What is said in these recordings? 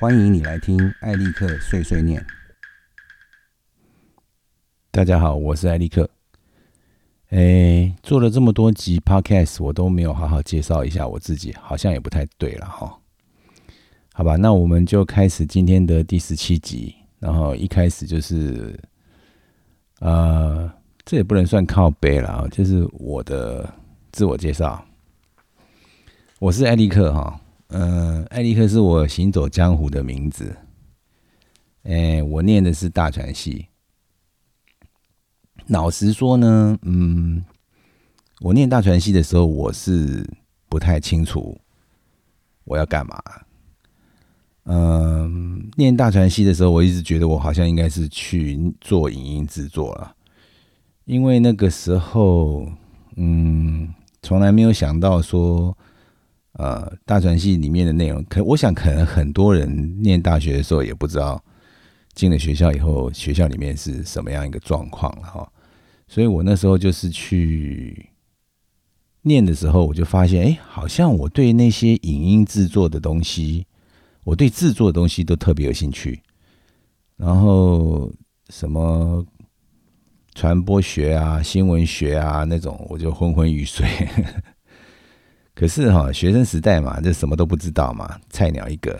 欢迎你来听艾利克碎碎念。大家好，我是艾利克。诶，做了这么多集 Podcast，我都没有好好介绍一下我自己，好像也不太对了哈。好吧，那我们就开始今天的第十七集。然后一开始就是，呃，这也不能算靠背了，就是我的自我介绍。我是艾利克哈，嗯，艾利克是我行走江湖的名字。哎，我念的是大传系。老实说呢，嗯，我念大传系的时候，我是不太清楚我要干嘛。嗯，念大传系的时候，我一直觉得我好像应该是去做影音制作了，因为那个时候，嗯，从来没有想到说。呃，大传系里面的内容，可我想可能很多人念大学的时候也不知道进了学校以后，学校里面是什么样一个状况了哈。所以我那时候就是去念的时候，我就发现，哎，好像我对那些影音制作的东西，我对制作的东西都特别有兴趣。然后什么传播学啊、新闻学啊那种，我就昏昏欲睡。可是哈，学生时代嘛，就什么都不知道嘛，菜鸟一个，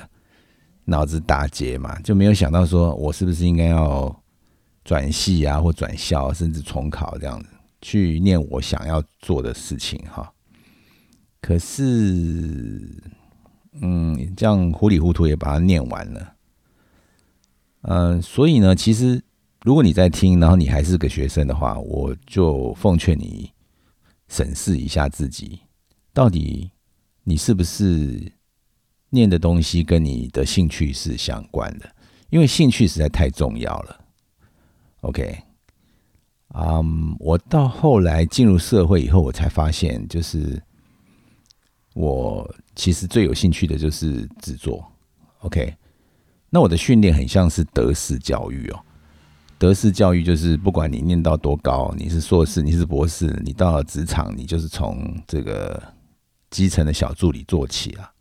脑子打结嘛，就没有想到说我是不是应该要转系啊，或转校，甚至重考这样子去念我想要做的事情哈。可是，嗯，这样糊里糊涂也把它念完了。嗯，所以呢，其实如果你在听，然后你还是个学生的话，我就奉劝你审视一下自己。到底你是不是念的东西跟你的兴趣是相关的？因为兴趣实在太重要了。OK，嗯，我到后来进入社会以后，我才发现，就是我其实最有兴趣的就是制作。OK，那我的训练很像是德式教育哦。德式教育就是不管你念到多高，你是硕士，你是博士，你到了职场，你就是从这个。基层的小助理做起啊，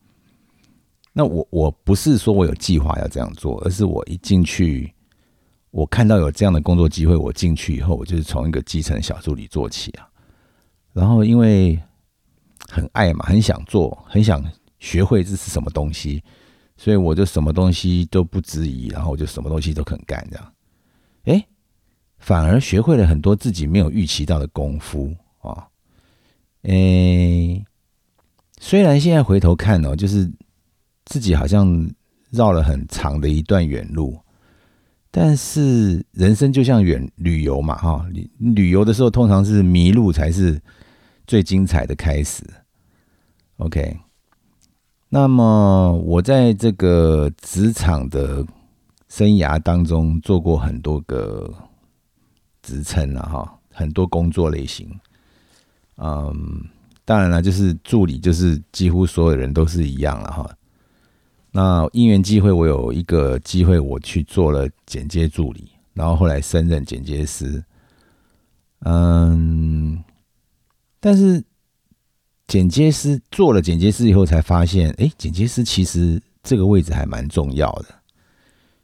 那我我不是说我有计划要这样做，而是我一进去，我看到有这样的工作机会，我进去以后，我就是从一个基层小助理做起啊。然后因为很爱嘛，很想做，很想学会这是什么东西，所以我就什么东西都不质疑，然后我就什么东西都肯干，这样，哎，反而学会了很多自己没有预期到的功夫啊，诶。虽然现在回头看哦，就是自己好像绕了很长的一段远路，但是人生就像远旅游嘛，哈，旅旅游的时候通常是迷路才是最精彩的开始。OK，那么我在这个职场的生涯当中做过很多个职称了，哈，很多工作类型，嗯。当然了，就是助理，就是几乎所有人都是一样了哈。那因缘机会，我有一个机会，我去做了剪接助理，然后后来升任剪接师。嗯，但是剪接师做了剪接师以后，才发现，哎，剪接师其实这个位置还蛮重要的。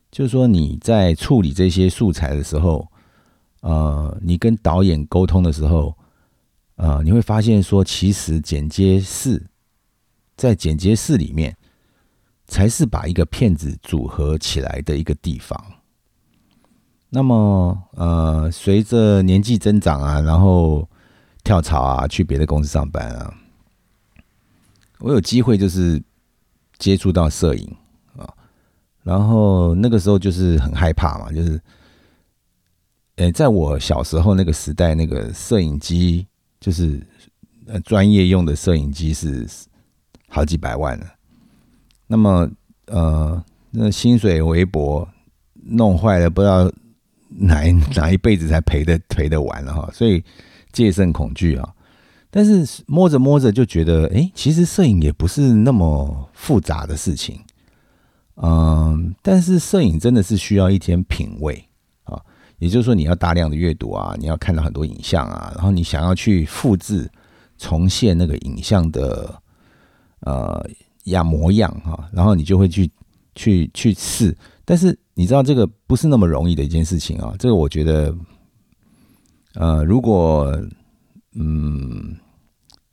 就是说你在处理这些素材的时候，呃，你跟导演沟通的时候。呃，你会发现说，其实剪接室在剪接室里面，才是把一个片子组合起来的一个地方。那么，呃，随着年纪增长啊，然后跳槽啊，去别的公司上班啊，我有机会就是接触到摄影啊，然后那个时候就是很害怕嘛，就是，呃，在我小时候那个时代，那个摄影机。就是呃，专业用的摄影机是好几百万了。那么呃，那薪水微薄，弄坏了不知道哪哪一辈子才赔的赔得完了哈。所以戒慎恐惧啊。但是摸着摸着就觉得，哎，其实摄影也不是那么复杂的事情。嗯，但是摄影真的是需要一天品味。也就是说，你要大量的阅读啊，你要看到很多影像啊，然后你想要去复制、重现那个影像的呃样模样哈，然后你就会去去去试。但是你知道这个不是那么容易的一件事情啊。这个我觉得，呃，如果嗯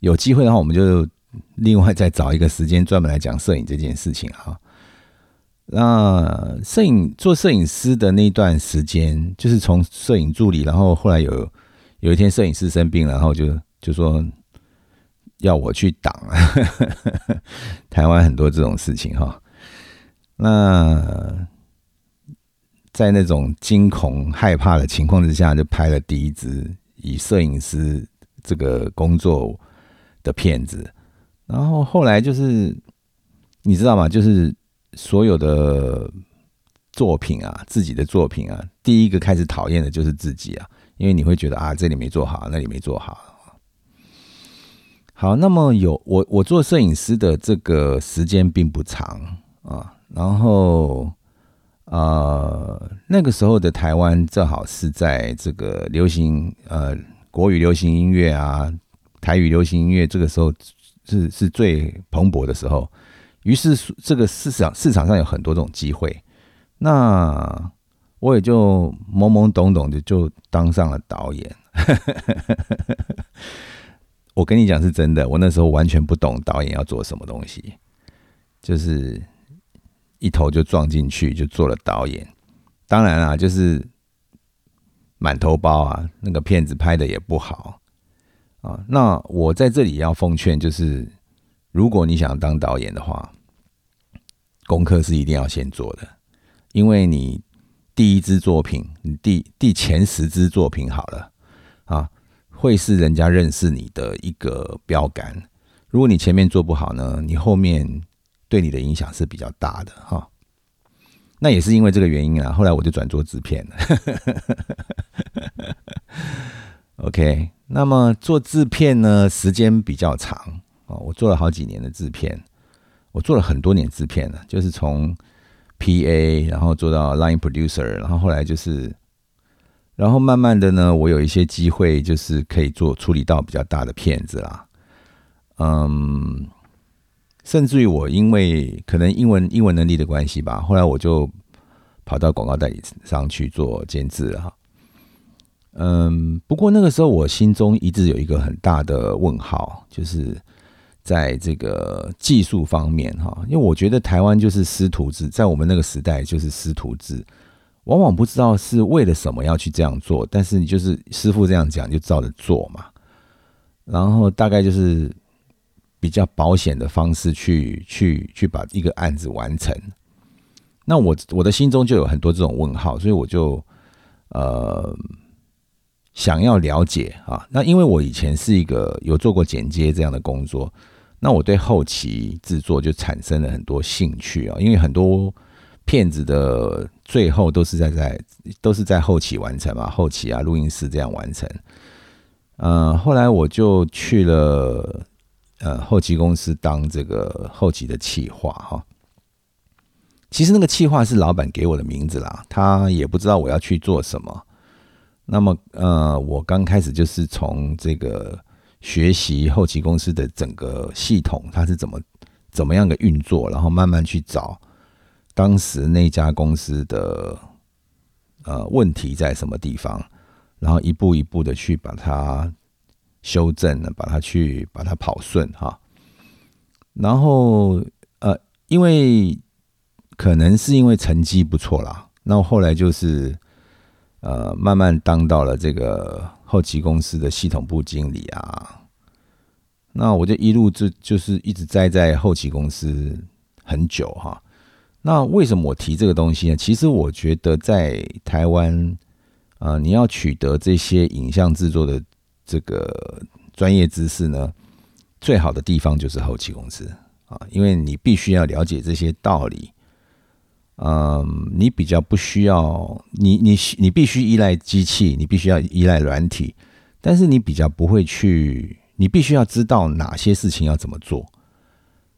有机会的话，我们就另外再找一个时间专门来讲摄影这件事情啊。那摄影做摄影师的那段时间，就是从摄影助理，然后后来有有一天摄影师生病，然后就就说要我去挡。台湾很多这种事情哈。那在那种惊恐害怕的情况之下，就拍了第一支以摄影师这个工作的片子。然后后来就是你知道吗？就是。所有的作品啊，自己的作品啊，第一个开始讨厌的就是自己啊，因为你会觉得啊，这里没做好，那里没做好。好，那么有我我做摄影师的这个时间并不长啊，然后呃那个时候的台湾正好是在这个流行呃国语流行音乐啊，台语流行音乐这个时候是是最蓬勃的时候。于是，这个市场市场上有很多种机会，那我也就懵懵懂懂的就当上了导演。我跟你讲是真的，我那时候完全不懂导演要做什么东西，就是一头就撞进去就做了导演。当然啦，就是满头包啊，那个片子拍的也不好啊。那我在这里要奉劝，就是。如果你想当导演的话，功课是一定要先做的，因为你第一支作品，你第第前十支作品好了啊，会是人家认识你的一个标杆。如果你前面做不好呢，你后面对你的影响是比较大的哈。那也是因为这个原因啊，后来我就转做制片了。OK，那么做制片呢，时间比较长。我做了好几年的制片，我做了很多年制片了，就是从 P.A. 然后做到 Line Producer，然后后来就是，然后慢慢的呢，我有一些机会，就是可以做处理到比较大的片子啦。嗯，甚至于我因为可能英文英文能力的关系吧，后来我就跑到广告代理商去做监制了。嗯，不过那个时候我心中一直有一个很大的问号，就是。在这个技术方面，哈，因为我觉得台湾就是师徒制，在我们那个时代就是师徒制，往往不知道是为了什么要去这样做，但是你就是师傅这样讲就照着做嘛，然后大概就是比较保险的方式去去去把一个案子完成。那我我的心中就有很多这种问号，所以我就呃。想要了解啊，那因为我以前是一个有做过剪接这样的工作，那我对后期制作就产生了很多兴趣啊。因为很多片子的最后都是在在都是在后期完成嘛，后期啊录音室这样完成。呃，后来我就去了呃后期公司当这个后期的企划哈。其实那个企划是老板给我的名字啦，他也不知道我要去做什么。那么，呃，我刚开始就是从这个学习后期公司的整个系统，它是怎么怎么样的运作，然后慢慢去找当时那家公司的呃问题在什么地方，然后一步一步的去把它修正了，把它去把它跑顺哈。然后，呃，因为可能是因为成绩不错啦，那后来就是。呃，慢慢当到了这个后期公司的系统部经理啊，那我就一路就就是一直待在后期公司很久哈。那为什么我提这个东西呢？其实我觉得在台湾，呃，你要取得这些影像制作的这个专业知识呢，最好的地方就是后期公司啊，因为你必须要了解这些道理。嗯，你比较不需要，你你你必须依赖机器，你必须要依赖软体，但是你比较不会去，你必须要知道哪些事情要怎么做。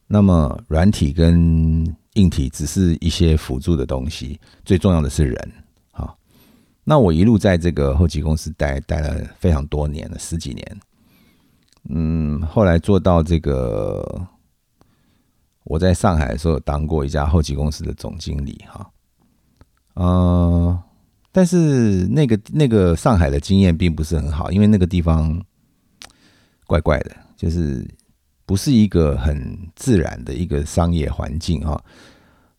那么软体跟硬体只是一些辅助的东西，最重要的是人。好，那我一路在这个后期公司待待了非常多年了，十几年。嗯，后来做到这个。我在上海的时候当过一家后期公司的总经理哈，呃，但是那个那个上海的经验并不是很好，因为那个地方怪怪的，就是不是一个很自然的一个商业环境哈。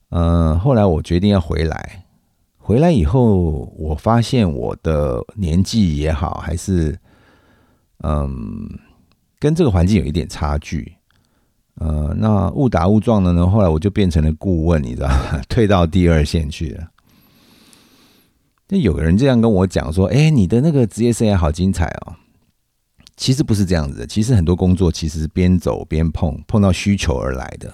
呃，后来我决定要回来，回来以后我发现我的年纪也好，还是嗯，跟这个环境有一点差距。呃，那误打误撞的呢，后来我就变成了顾问，你知道吗，退到第二线去了。那有个人这样跟我讲说：“哎，你的那个职业生涯好精彩哦。”其实不是这样子的，其实很多工作其实是边走边碰，碰到需求而来的。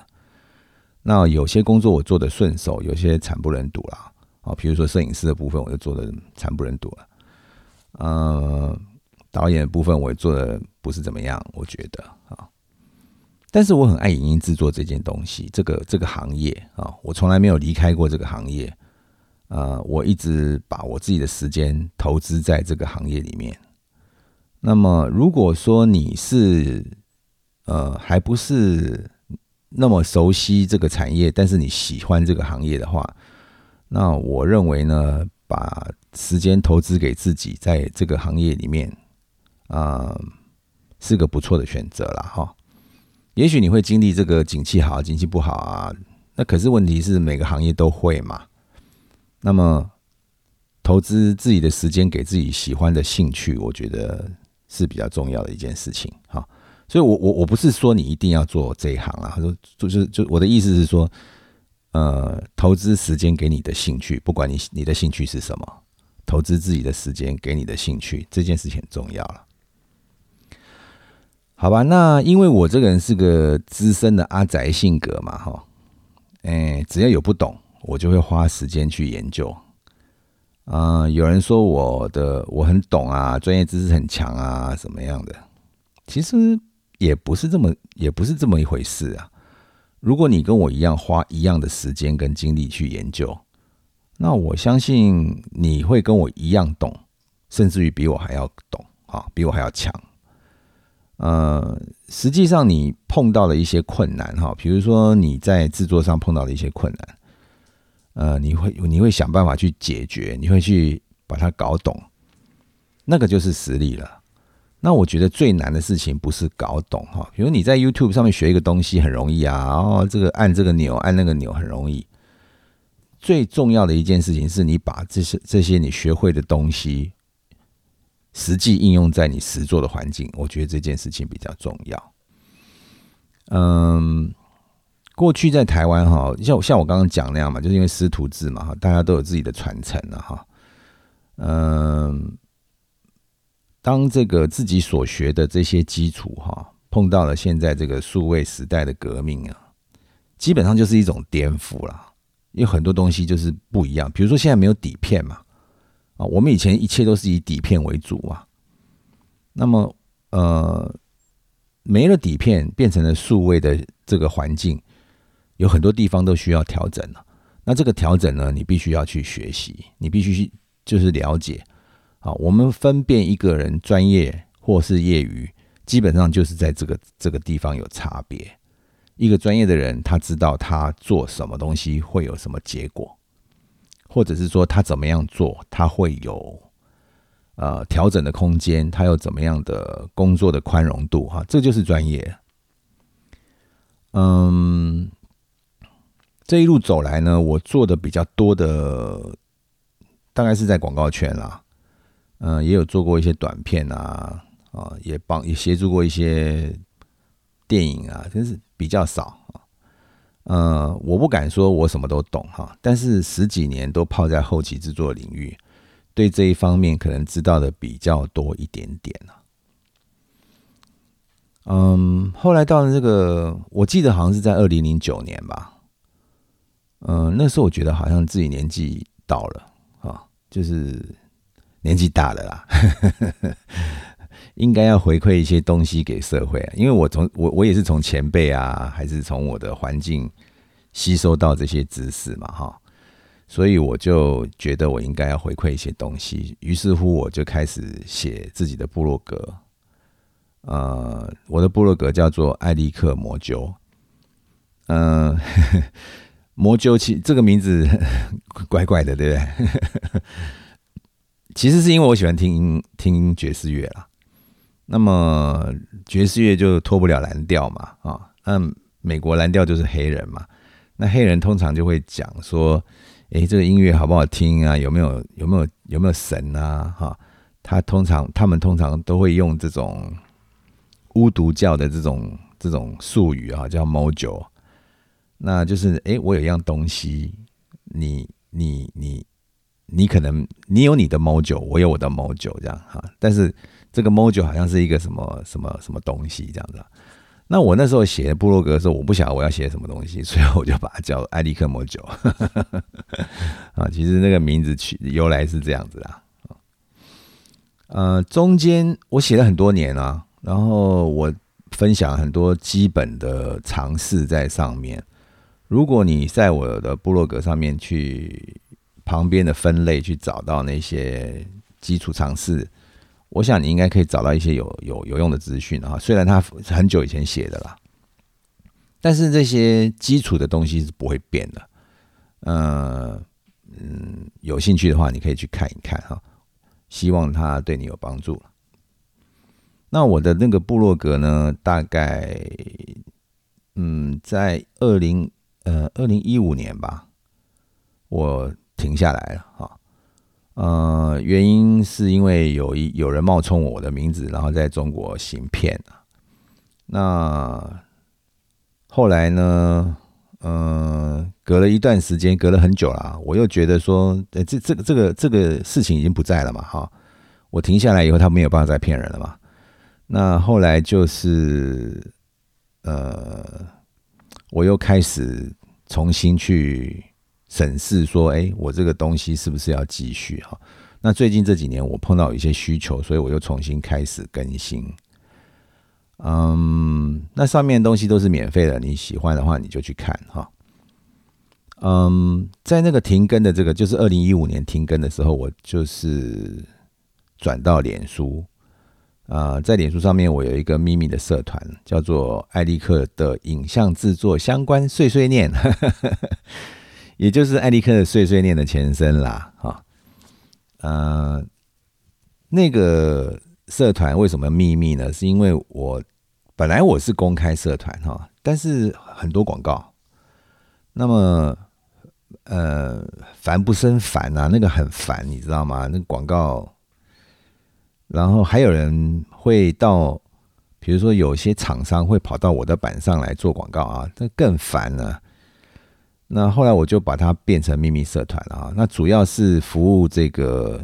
那有些工作我做的顺手，有些惨不忍睹啦。啊，比如说摄影师的部分，我就做的惨不忍睹了。呃，导演的部分我也做的不是怎么样，我觉得啊。但是我很爱影音制作这件东西，这个这个行业啊，我从来没有离开过这个行业。呃，我一直把我自己的时间投资在这个行业里面。那么，如果说你是呃还不是那么熟悉这个产业，但是你喜欢这个行业的话，那我认为呢，把时间投资给自己，在这个行业里面啊，是个不错的选择了哈。也许你会经历这个景气好，景气不好啊，那可是问题是每个行业都会嘛。那么，投资自己的时间给自己喜欢的兴趣，我觉得是比较重要的一件事情。哈，所以，我我我不是说你一定要做这一行啊。他说，就是就我的意思是说，呃，投资时间给你的兴趣，不管你你的兴趣是什么，投资自己的时间给你的兴趣，这件事情很重要了。好吧，那因为我这个人是个资深的阿宅性格嘛，哈，哎，只要有不懂。我就会花时间去研究，啊，有人说我的我很懂啊，专业知识很强啊，什么样的？其实也不是这么，也不是这么一回事啊。如果你跟我一样花一样的时间跟精力去研究，那我相信你会跟我一样懂，甚至于比我还要懂啊，比我还要强。呃，实际上你碰到了一些困难哈，比如说你在制作上碰到了一些困难。呃，你会你会想办法去解决，你会去把它搞懂，那个就是实力了。那我觉得最难的事情不是搞懂哈，比如你在 YouTube 上面学一个东西很容易啊，哦，这个按这个钮按那个钮很容易。最重要的一件事情是你把这些这些你学会的东西实际应用在你实做的环境，我觉得这件事情比较重要。嗯。过去在台湾哈，像像我刚刚讲那样嘛，就是因为师徒制嘛哈，大家都有自己的传承了哈。嗯，当这个自己所学的这些基础哈，碰到了现在这个数位时代的革命啊，基本上就是一种颠覆了。有很多东西就是不一样，比如说现在没有底片嘛，啊，我们以前一切都是以底片为主啊。那么呃，没了底片，变成了数位的这个环境。有很多地方都需要调整了，那这个调整呢，你必须要去学习，你必须去就是了解。啊，我们分辨一个人专业或是业余，基本上就是在这个这个地方有差别。一个专业的人，他知道他做什么东西会有什么结果，或者是说他怎么样做，他会有呃调整的空间，他有怎么样的工作的宽容度，哈，这就是专业。嗯。这一路走来呢，我做的比较多的，大概是在广告圈啦，嗯，也有做过一些短片啊，啊，也帮也协助过一些电影啊，真是比较少。呃，我不敢说我什么都懂哈，但是十几年都泡在后期制作领域，对这一方面可能知道的比较多一点点。嗯，后来到了这个，我记得好像是在二零零九年吧。嗯，那时候我觉得好像自己年纪到了啊，就是年纪大了啦，应该要回馈一些东西给社会。因为我从我我也是从前辈啊，还是从我的环境吸收到这些知识嘛，哈，所以我就觉得我应该要回馈一些东西。于是乎，我就开始写自己的部落格。呃，我的部落格叫做艾利克魔灸。嗯，魔鸠其这个名字 怪怪的，对不对？其实是因为我喜欢听听爵士乐啦。那么爵士乐就脱不了蓝调嘛，啊，那美国蓝调就是黑人嘛。那黑人通常就会讲说，诶，这个音乐好不好听啊？有没有有没有有没有神啊？哈，他通常他们通常都会用这种巫毒教的这种这种术语啊，叫 mojo。那就是诶，我有一样东西，你你你你可能你有你的 mojo，我有我的 mojo，这样哈。但是这个 mojo 好像是一个什么什么什么东西这样子。那我那时候写部落格的时候，我不晓得我要写什么东西，所以我就把它叫艾利克 module 啊。其实那个名字取由来是这样子啦。呃，中间我写了很多年啊，然后我分享很多基本的尝试在上面。如果你在我的部落格上面去旁边的分类去找到那些基础尝试。我想你应该可以找到一些有有有用的资讯啊，虽然他很久以前写的啦，但是这些基础的东西是不会变的。嗯嗯，有兴趣的话，你可以去看一看哈，希望它对你有帮助。那我的那个部落格呢，大概嗯，在二零呃二零一五年吧，我停下来了哈。呃，原因是因为有一有人冒充我的名字，然后在中国行骗那后来呢？呃，隔了一段时间，隔了很久了，我又觉得说，呃这这个这个这个事情已经不在了嘛，哈。我停下来以后，他没有办法再骗人了嘛。那后来就是，呃，我又开始重新去。审视说：“哎，我这个东西是不是要继续哈？那最近这几年我碰到一些需求，所以我又重新开始更新。嗯，那上面东西都是免费的，你喜欢的话你就去看哈。嗯，在那个停更的这个，就是二零一五年停更的时候，我就是转到脸书啊，在脸书上面我有一个秘密的社团，叫做艾利克的影像制作相关碎碎念。”也就是艾利克的碎碎念的前身啦，哈，呃，那个社团为什么秘密呢？是因为我本来我是公开社团哈，但是很多广告，那么呃烦不胜烦啊，那个很烦，你知道吗？那广告，然后还有人会到，比如说有些厂商会跑到我的板上来做广告啊，这更烦了。那后来我就把它变成秘密社团了啊。那主要是服务这个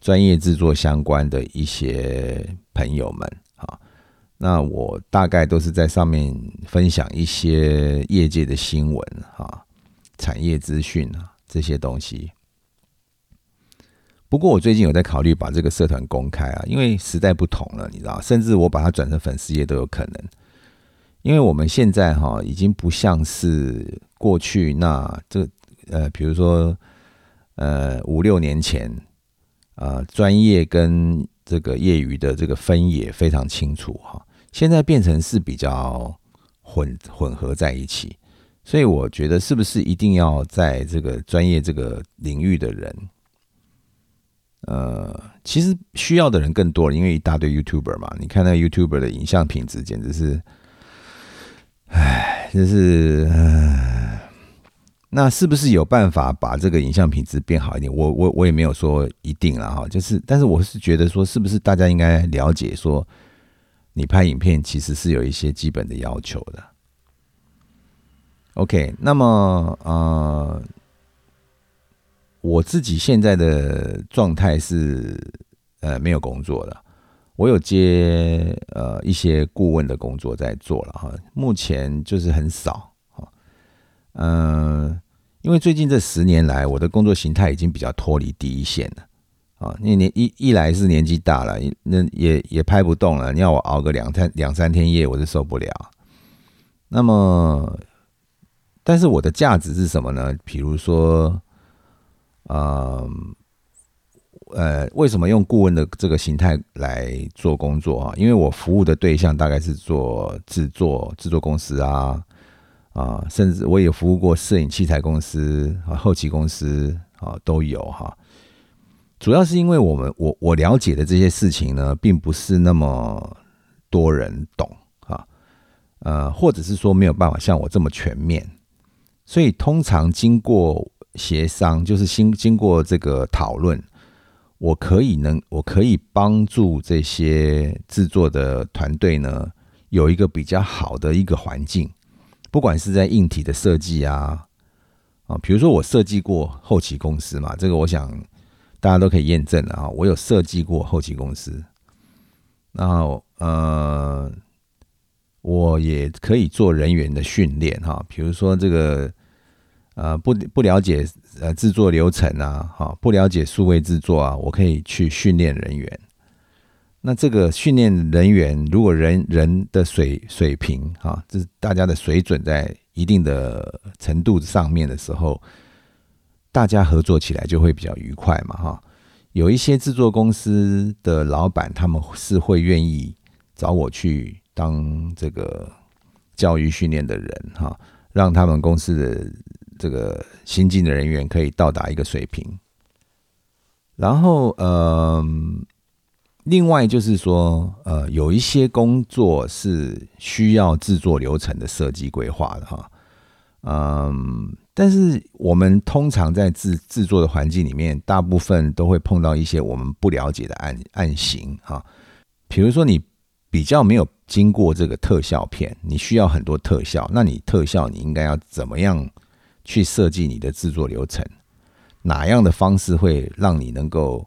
专业制作相关的一些朋友们啊。那我大概都是在上面分享一些业界的新闻啊、产业资讯啊这些东西。不过我最近有在考虑把这个社团公开啊，因为时代不同了，你知道，甚至我把它转成粉丝页都有可能。因为我们现在哈已经不像是过去那这呃，比如说呃五六年前啊，专业跟这个业余的这个分野非常清楚哈。现在变成是比较混混合在一起，所以我觉得是不是一定要在这个专业这个领域的人，呃，其实需要的人更多了，因为一大堆 YouTuber 嘛。你看那 YouTuber 的影像品质简直是。唉，就是，那是不是有办法把这个影像品质变好一点？我我我也没有说一定了哈，就是，但是我是觉得说，是不是大家应该了解说，你拍影片其实是有一些基本的要求的。OK，那么呃，我自己现在的状态是呃没有工作的。我有接呃一些顾问的工作在做了哈，目前就是很少嗯，因为最近这十年来，我的工作形态已经比较脱离第一线了啊。那年一一来是年纪大了，那也也拍不动了，你要我熬个两天两三天夜，我是受不了。那么，但是我的价值是什么呢？比如说，嗯。呃，为什么用顾问的这个形态来做工作啊？因为我服务的对象大概是做制作制作公司啊，啊，甚至我也服务过摄影器材公司啊、后期公司啊，都有哈。主要是因为我们我我了解的这些事情呢，并不是那么多人懂啊，呃，或者是说没有办法像我这么全面，所以通常经过协商，就是经经过这个讨论，我可以能我可以帮助这些制作的团队呢，有一个比较好的一个环境。不管是在硬体的设计啊，啊，比如说我设计过后期公司嘛，这个我想大家都可以验证的啊。我有设计过后期公司，然后呃，我也可以做人员的训练哈。比如说这个呃不不了解呃制作流程啊，哈，不了解数位制作啊，我可以去训练人员。那这个训练人员，如果人人的水水平啊，这是大家的水准在一定的程度上面的时候，大家合作起来就会比较愉快嘛，哈。有一些制作公司的老板，他们是会愿意找我去当这个教育训练的人，哈，让他们公司的这个新进的人员可以到达一个水平。然后，嗯。另外就是说，呃，有一些工作是需要制作流程的设计规划的哈，嗯，但是我们通常在制制作的环境里面，大部分都会碰到一些我们不了解的案案型哈，比如说你比较没有经过这个特效片，你需要很多特效，那你特效你应该要怎么样去设计你的制作流程？哪样的方式会让你能够？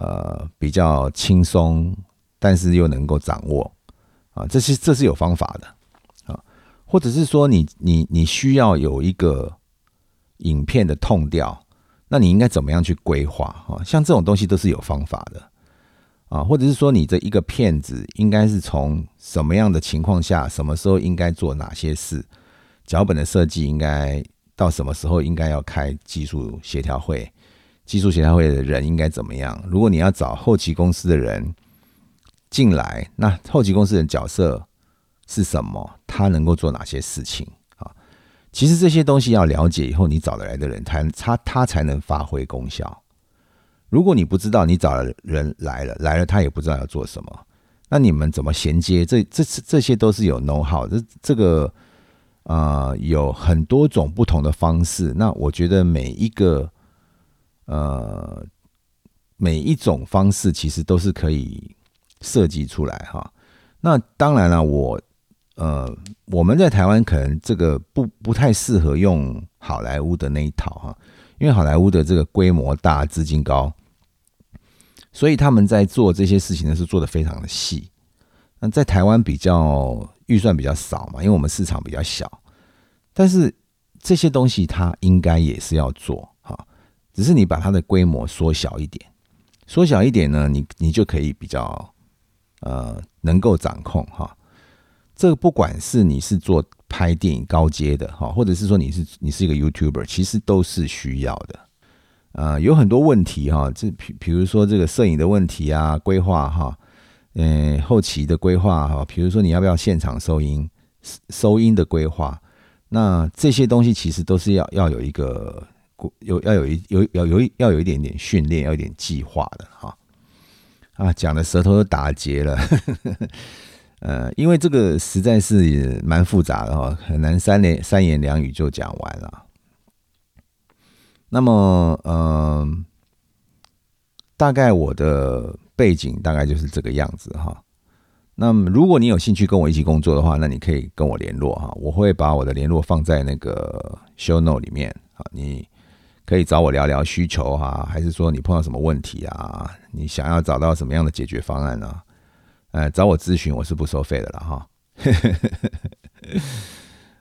呃，比较轻松，但是又能够掌握啊，这是这是有方法的啊，或者是说你你你需要有一个影片的痛调，那你应该怎么样去规划啊？像这种东西都是有方法的啊，或者是说你这一个片子应该是从什么样的情况下，什么时候应该做哪些事，脚本的设计应该到什么时候应该要开技术协调会。技术协调会的人应该怎么样？如果你要找后期公司的人进来，那后期公司的角色是什么？他能够做哪些事情啊？其实这些东西要了解以后，你找得来的人，他他他才能发挥功效。如果你不知道，你找的人来了来了，他也不知道要做什么，那你们怎么衔接？这这这些都是有 know how 这这个啊，有很多种不同的方式。那我觉得每一个。呃，每一种方式其实都是可以设计出来哈。那当然了，我呃，我们在台湾可能这个不不太适合用好莱坞的那一套哈，因为好莱坞的这个规模大、资金高，所以他们在做这些事情呢是做的非常的细。那在台湾比较预算比较少嘛，因为我们市场比较小，但是这些东西它应该也是要做。只是你把它的规模缩小一点，缩小一点呢，你你就可以比较呃能够掌控哈。这个不管是你是做拍电影高阶的哈，或者是说你是你是一个 YouTuber，其实都是需要的。呃，有很多问题哈，这比比如说这个摄影的问题啊，规划哈，嗯，后期的规划哈，比如说你要不要现场收音，收音的规划，那这些东西其实都是要要有一个。有要有一有要有要有一点点训练，要有点计划的哈啊，讲的舌头都打结了，呃，因为这个实在是蛮复杂的哈，很难三言三言两语就讲完了。那么，嗯，大概我的背景大概就是这个样子哈。那么，如果你有兴趣跟我一起工作的话，那你可以跟我联络哈，我会把我的联络放在那个 show note 里面啊，你。可以找我聊聊需求哈，还是说你碰到什么问题啊？你想要找到什么样的解决方案呢？呃，找我咨询我是不收费的了哈。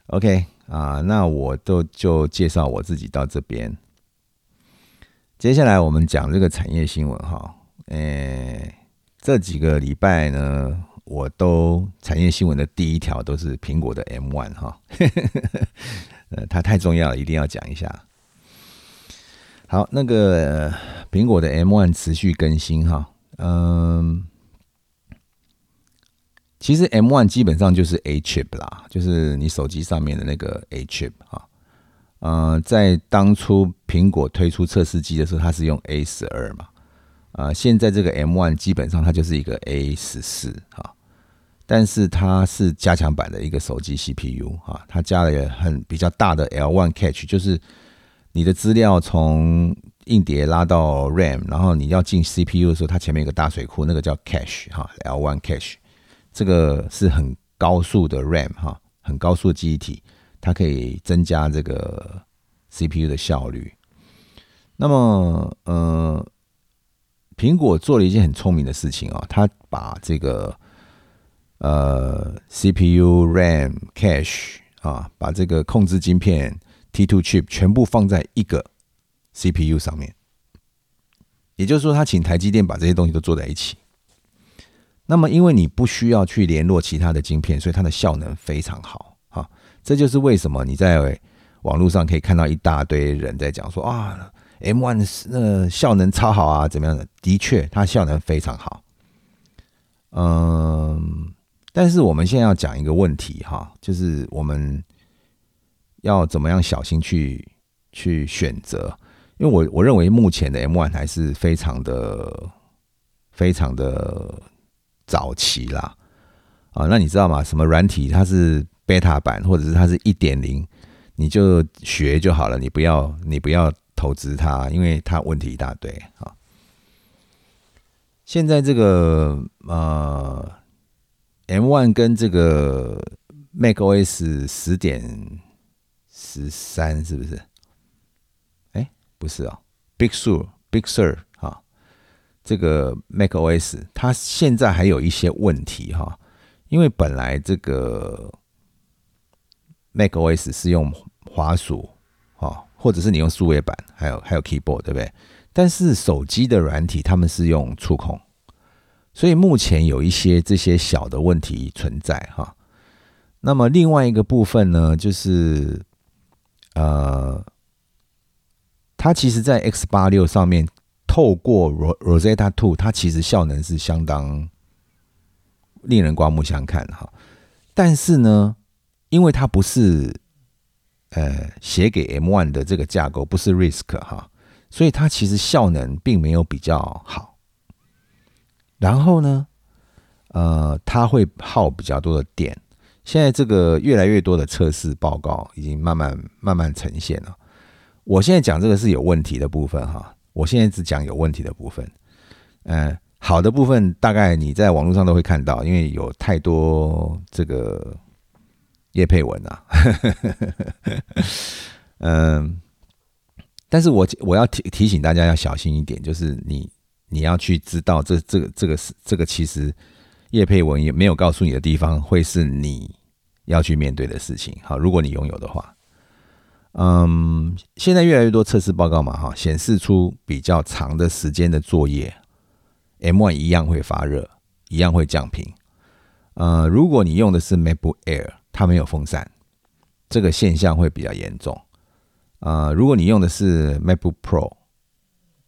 OK 啊，那我都就介绍我自己到这边。接下来我们讲这个产业新闻哈。诶，这几个礼拜呢，我都产业新闻的第一条都是苹果的 M One 哈。呃，它太重要了，一定要讲一下。好，那个苹果的 M1 持续更新哈，嗯，其实 M1 基本上就是 A chip 啦，就是你手机上面的那个 A chip 啊。呃，在当初苹果推出测试机的时候，它是用 A 十二嘛。啊，现在这个 M1 基本上它就是一个 A 十四哈，但是它是加强版的一个手机 CPU 哈，它加了很比较大的 L1 cache，就是你的资料从硬碟拉到 RAM，然后你要进 CPU 的时候，它前面有个大水库，那个叫 cache 哈，L1 cache，这个是很高速的 RAM 哈，很高速的记忆体，它可以增加这个 CPU 的效率。那么，呃。苹果做了一件很聪明的事情啊，它把这个呃 CPU、RAM、Cache 啊，把这个控制晶片 T2 chip 全部放在一个 CPU 上面。也就是说，他请台积电把这些东西都做在一起。那么，因为你不需要去联络其他的晶片，所以它的效能非常好啊。这就是为什么你在网络上可以看到一大堆人在讲说啊。M one 呃效能超好啊，怎么样的？的确，它效能非常好。嗯，但是我们现在要讲一个问题哈，就是我们要怎么样小心去去选择？因为我我认为目前的 M one 还是非常的非常的早期啦。啊，那你知道吗？什么软体它是 beta 版，或者是它是一点零，你就学就好了，你不要你不要。投资它，因为它问题一大堆啊。现在这个呃，M One 跟这个 Mac OS 十点十三是不是？哎，不是啊，Big Sur Big Sur 哈，这个 Mac OS 它现在还有一些问题哈，因为本来这个 Mac OS 是用滑鼠啊。或者是你用数位板，还有还有 keyboard，对不对？但是手机的软体他们是用触控，所以目前有一些这些小的问题存在哈。那么另外一个部分呢，就是呃，它其实在 X 八六上面透过 Rosetta Two，它其实效能是相当令人刮目相看哈。但是呢，因为它不是。呃，写给 M One 的这个架构不是 RISC 哈，所以它其实效能并没有比较好。然后呢，呃，它会耗比较多的电。现在这个越来越多的测试报告已经慢慢慢慢呈现了。我现在讲这个是有问题的部分哈，我现在只讲有问题的部分。嗯，好的部分大概你在网络上都会看到，因为有太多这个。叶佩文啊，嗯，但是我我要提提醒大家要小心一点，就是你你要去知道这这个这个是这个其实叶佩文也没有告诉你的地方，会是你要去面对的事情。好，如果你拥有的话，嗯，现在越来越多测试报告嘛，哈，显示出比较长的时间的作业，M1 一样会发热，一样会降频。呃，如果你用的是 MacBook Air。它没有风扇，这个现象会比较严重。啊，如果你用的是 MacBook Pro，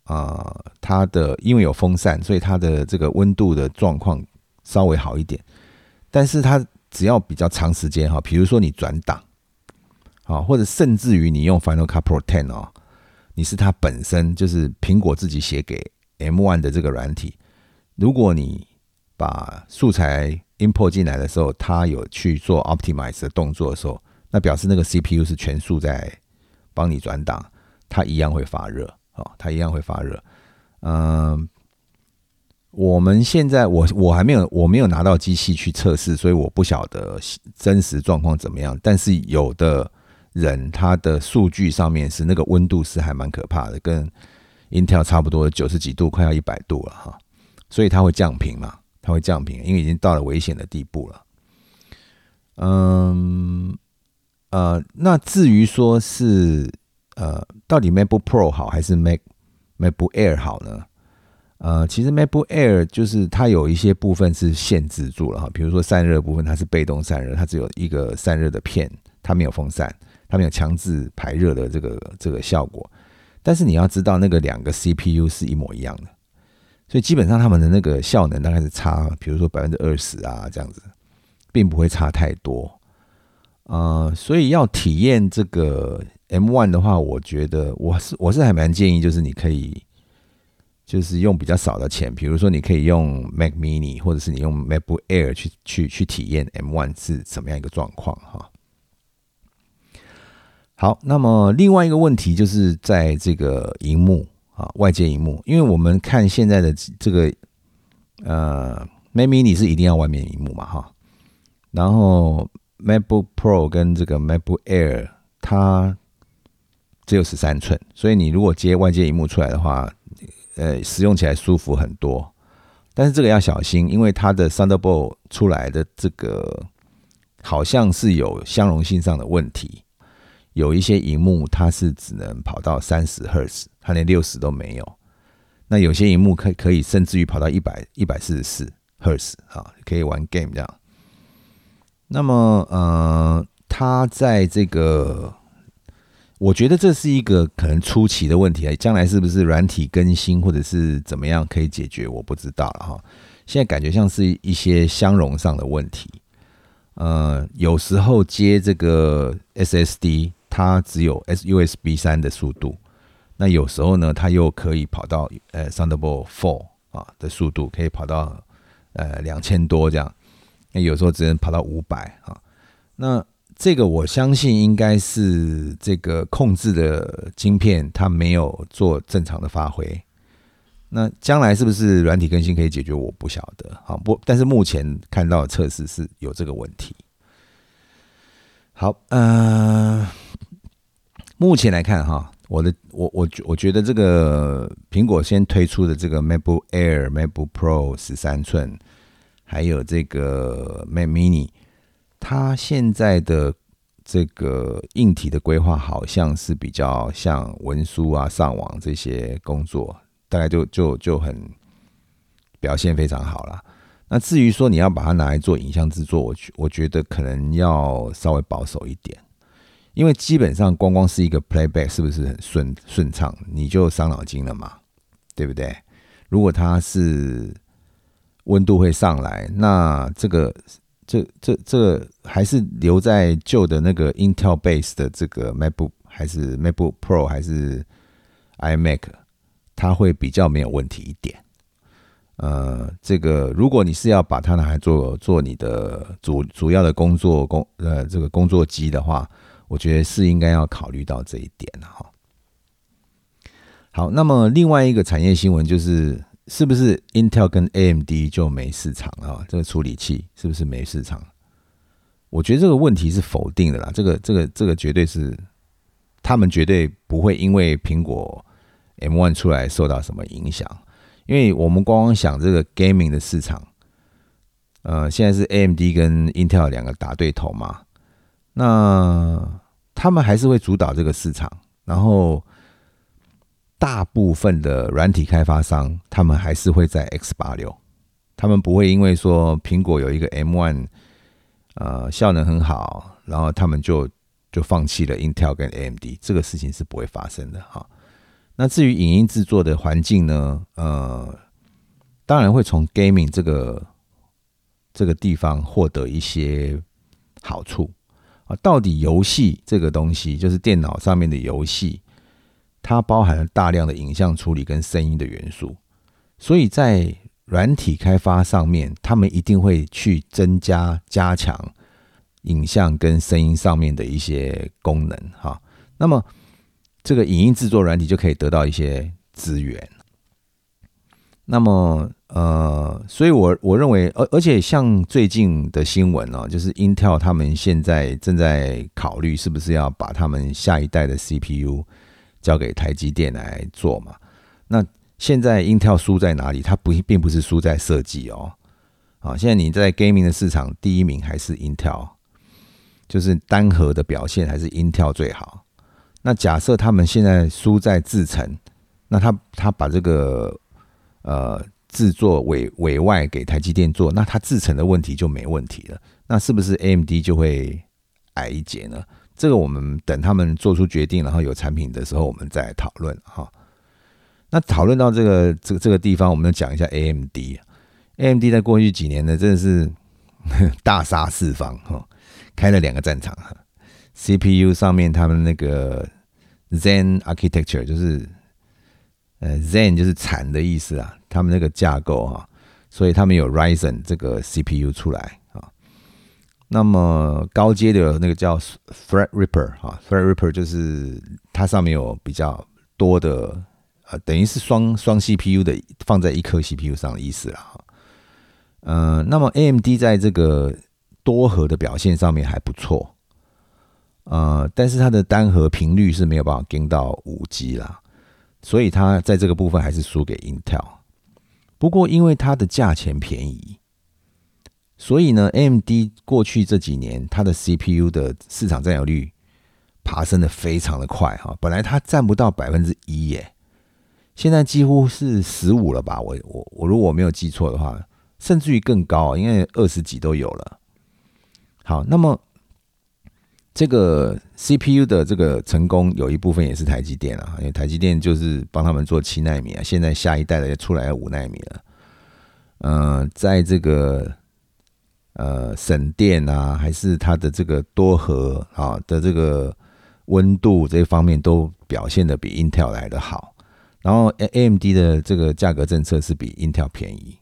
啊，它的因为有风扇，所以它的这个温度的状况稍微好一点。但是它只要比较长时间哈，比如说你转档，啊，或者甚至于你用 Final Cut Pro Ten 哦，你是它本身就是苹果自己写给 M1 的这个软体，如果你把素材 import 进来的时候，它有去做 optimize 的动作的时候，那表示那个 CPU 是全速在帮你转档，它一样会发热，啊，它一样会发热。嗯，我们现在我我还没有我没有拿到机器去测试，所以我不晓得真实状况怎么样。但是有的人他的数据上面是那个温度是还蛮可怕的，跟 Intel 差不多九十几度，快要一百度了哈，所以它会降频嘛。它会降频，因为已经到了危险的地步了。嗯，呃，那至于说是呃，到底 MacBook Pro 好还是 Mac MacBook Air 好呢？呃，其实 MacBook Air 就是它有一些部分是限制住了哈，比如说散热部分，它是被动散热，它只有一个散热的片，它没有风扇，它没有强制排热的这个这个效果。但是你要知道，那个两个 CPU 是一模一样的。所以基本上他们的那个效能大概是差，比如说百分之二十啊这样子。并不会差太多。呃，所以要体验这个 M1 的话，我觉得我是我是还蛮建议，就是你可以就是用比较少的钱，比如说你可以用 Mac Mini，或者是你用 MacBook Air 去去去体验 M1 是什么样一个状况哈。好，那么另外一个问题就是在这个荧幕啊，外接荧幕，因为我们看现在的这个呃 Mac Mini 是一定要外面荧幕嘛哈，然后。MacBook Pro 跟这个 MacBook Air，它只有十三寸，所以你如果接外接荧幕出来的话，呃，使用起来舒服很多。但是这个要小心，因为它的 Thunderbolt 出来的这个好像是有相容性上的问题，有一些荧幕它是只能跑到三十赫兹，它连六十都没有。那有些荧幕可可以甚至于跑到一百一百四十四赫兹啊，可以玩 game 这样。那么，呃，它在这个，我觉得这是一个可能初期的问题啊，将来是不是软体更新或者是怎么样可以解决，我不知道了哈。现在感觉像是一些相容上的问题，呃，有时候接这个 SSD，它只有 SUSB 三的速度，那有时候呢，它又可以跑到呃 Thunderbolt Four 啊的速度，可以跑到呃两千多这样。那有时候只能跑到五百啊，那这个我相信应该是这个控制的晶片它没有做正常的发挥。那将来是不是软体更新可以解决？我不晓得。好，不，但是目前看到测试是有这个问题。好，呃，目前来看哈，我的我我我觉得这个苹果先推出的这个 MacBook Air、MacBook Pro 十三寸。还有这个 Mac Mini，它现在的这个硬体的规划好像是比较像文书啊、上网这些工作，大概就就就很表现非常好了。那至于说你要把它拿来做影像制作，我我觉得可能要稍微保守一点，因为基本上光光是一个 Playback 是不是很顺顺畅，你就伤脑筋了嘛，对不对？如果它是温度会上来，那这个这这这还是留在旧的那个 Intel base 的这个 MacBook 还是 MacBook Pro 还是 iMac，它会比较没有问题一点。呃，这个如果你是要把它拿来做做你的主主要的工作工呃这个工作机的话，我觉得是应该要考虑到这一点哈。好，那么另外一个产业新闻就是。是不是 Intel 跟 AMD 就没市场啊？这个处理器是不是没市场？我觉得这个问题是否定的啦。这个、这个、这个绝对是，他们绝对不会因为苹果 M1 出来受到什么影响。因为我们光光想这个 gaming 的市场，呃，现在是 AMD 跟 Intel 两个打对头嘛，那他们还是会主导这个市场，然后。大部分的软体开发商，他们还是会在 X 八六，他们不会因为说苹果有一个 M one，呃，效能很好，然后他们就就放弃了 Intel 跟 AMD，这个事情是不会发生的哈。那至于影音制作的环境呢，呃，当然会从 gaming 这个这个地方获得一些好处啊。到底游戏这个东西，就是电脑上面的游戏。它包含了大量的影像处理跟声音的元素，所以在软体开发上面，他们一定会去增加、加强影像跟声音上面的一些功能。哈，那么这个影音制作软体就可以得到一些资源。那么，呃，所以我我认为，而而且像最近的新闻呢，就是 Intel 他们现在正在考虑是不是要把他们下一代的 CPU。交给台积电来做嘛？那现在 Intel 输在哪里？它不并不是输在设计哦。啊，现在你在 gaming 的市场第一名还是 Intel，就是单核的表现还是 Intel 最好。那假设他们现在输在制程，那他他把这个呃制作委委外给台积电做，那他制程的问题就没问题了。那是不是 AMD 就会矮一截呢？这个我们等他们做出决定，然后有产品的时候，我们再讨论哈。那讨论到这个这个这个地方，我们要讲一下 AMD。AMD 在过去几年呢，真的是 大杀四方哈，开了两个战场哈。CPU 上面他们那个 Zen Architecture 就是呃 Zen 就是产的意思啊，他们那个架构哈，所以他们有 Ryzen 这个 CPU 出来。那么高阶的那个叫 Threadripper 哈，Threadripper 就是它上面有比较多的呃，等于是双双 CPU 的放在一颗 CPU 上的意思了哈。嗯，那么 AMD 在这个多核的表现上面还不错，呃，但是它的单核频率是没有办法跟到五 G 啦，所以它在这个部分还是输给 Intel。不过因为它的价钱便宜，所以呢，AMD 过去这几年它的 CPU 的市场占有率爬升的非常的快哈，本来它占不到百分之一耶，现在几乎是十五了吧？我我我如果没有记错的话。甚至于更高，因为二十几都有了。好，那么这个 CPU 的这个成功有一部分也是台积电啊，因为台积电就是帮他们做七纳米啊，现在下一代的也出来五纳米了。嗯，在这个呃省电啊，还是它的这个多核啊的这个温度这方面都表现的比 Intel 来的好。然后 AMD 的这个价格政策是比 Intel 便宜。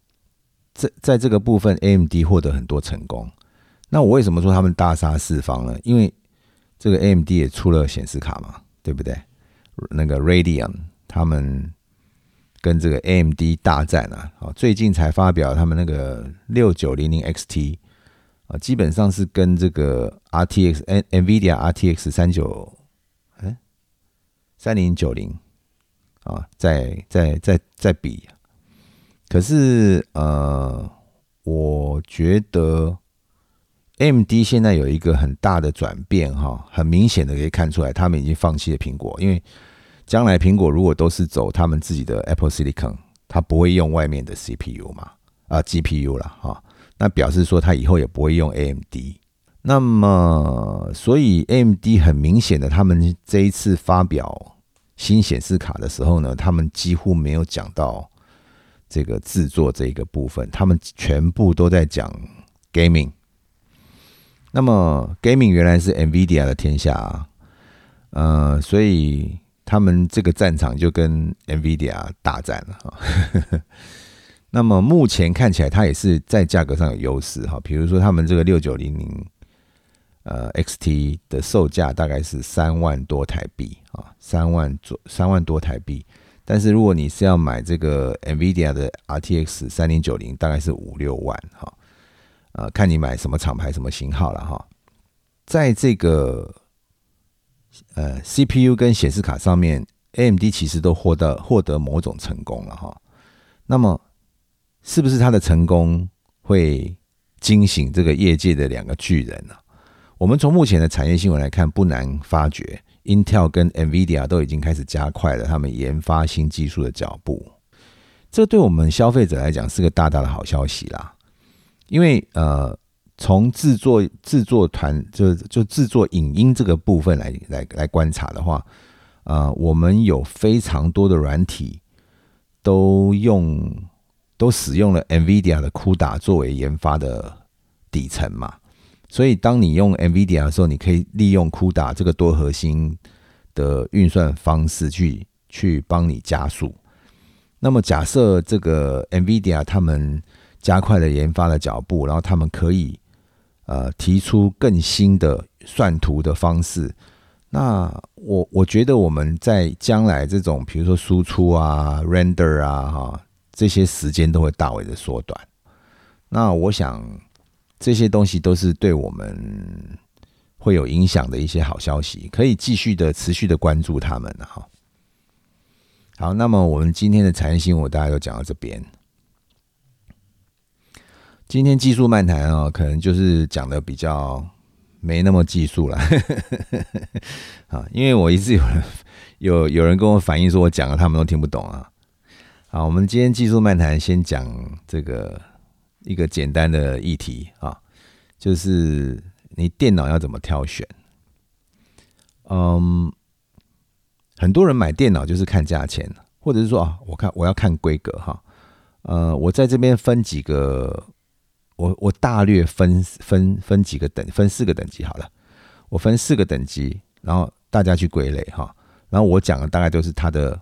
在在这个部分，AMD 获得很多成功。那我为什么说他们大杀四方呢？因为这个 AMD 也出了显示卡嘛，对不对？那个 Radeon 他们跟这个 AMD 大战啊，啊，最近才发表他们那个六九零零 XT 啊，基本上是跟这个 RTX N Nvidia RTX 三九哎三零九零啊，在在在在比。可是，呃，我觉得 M D 现在有一个很大的转变，哈，很明显的可以看出来，他们已经放弃了苹果，因为将来苹果如果都是走他们自己的 Apple Silicon，它不会用外面的 C P U 嘛，啊 G P U 了，哈，那表示说它以后也不会用 A M D。那么，所以 A M D 很明显的，他们这一次发表新显示卡的时候呢，他们几乎没有讲到。这个制作这个部分，他们全部都在讲 gaming。那么 gaming 原来是 Nvidia 的天下啊，呃，所以他们这个战场就跟 Nvidia 大战了哈。那么目前看起来，它也是在价格上有优势哈。比如说，他们这个六九零零呃 XT 的售价大概是三万多台币啊，三万左三万多台币。但是如果你是要买这个 NVIDIA 的 RTX 三零九零，大概是五六万哈，呃，看你买什么厂牌、什么型号了哈。在这个呃 CPU 跟显示卡上面，AMD 其实都获得获得某种成功了哈。那么，是不是它的成功会惊醒这个业界的两个巨人呢？我们从目前的产业新闻来看，不难发觉。Intel 跟 Nvidia 都已经开始加快了他们研发新技术的脚步，这对我们消费者来讲是个大大的好消息啦。因为呃，从制作制作团就就制作影音这个部分来来来观察的话，呃，我们有非常多的软体都用都使用了 Nvidia 的 CUDA 作为研发的底层嘛。所以，当你用 NVIDIA 的时候，你可以利用 CUDA 这个多核心的运算方式去去帮你加速。那么，假设这个 NVIDIA 他们加快了研发的脚步，然后他们可以呃提出更新的算图的方式。那我我觉得我们在将来这种比如说输出啊、render 啊哈这些时间都会大为的缩短。那我想。这些东西都是对我们会有影响的一些好消息，可以继续的持续的关注他们哈。好，那么我们今天的财经新闻大家就讲到这边。今天技术漫谈啊，可能就是讲的比较没那么技术了 啊，因为我一直有人有有人跟我反映说我讲了他们都听不懂啊。好，我们今天技术漫谈先讲这个。一个简单的议题啊，就是你电脑要怎么挑选？嗯，很多人买电脑就是看价钱，或者是说啊，我看我要看规格哈。呃，我在这边分几个我我大略分分分几个等，分四个等级好了。我分四个等级，然后大家去归类哈。然后我讲的大概都是它的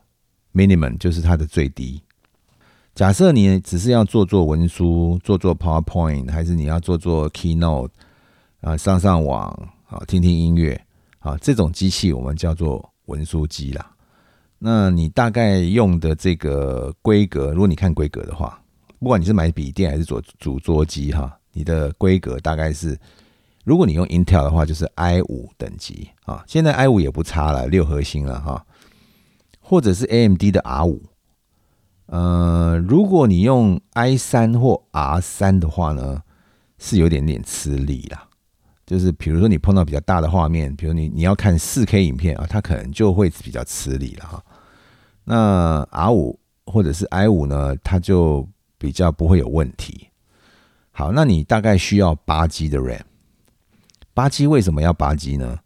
minimum，就是它的最低。假设你只是要做做文书，做做 PowerPoint，还是你要做做 Keynote 啊，上上网啊，听听音乐啊，这种机器我们叫做文书机啦。那你大概用的这个规格，如果你看规格的话，不管你是买笔电还是做主桌机哈，你的规格大概是，如果你用 Intel 的话，就是 i 五等级啊。现在 i 五也不差了，六核心了哈，或者是 AMD 的 R 五。呃，如果你用 i 三或 R 三的话呢，是有点点吃力啦。就是比如说你碰到比较大的画面，比如你你要看四 K 影片啊，它可能就会比较吃力了哈。那 R 五或者是 i 五呢，它就比较不会有问题。好，那你大概需要八 G 的 RAM。八 G 为什么要八 G 呢？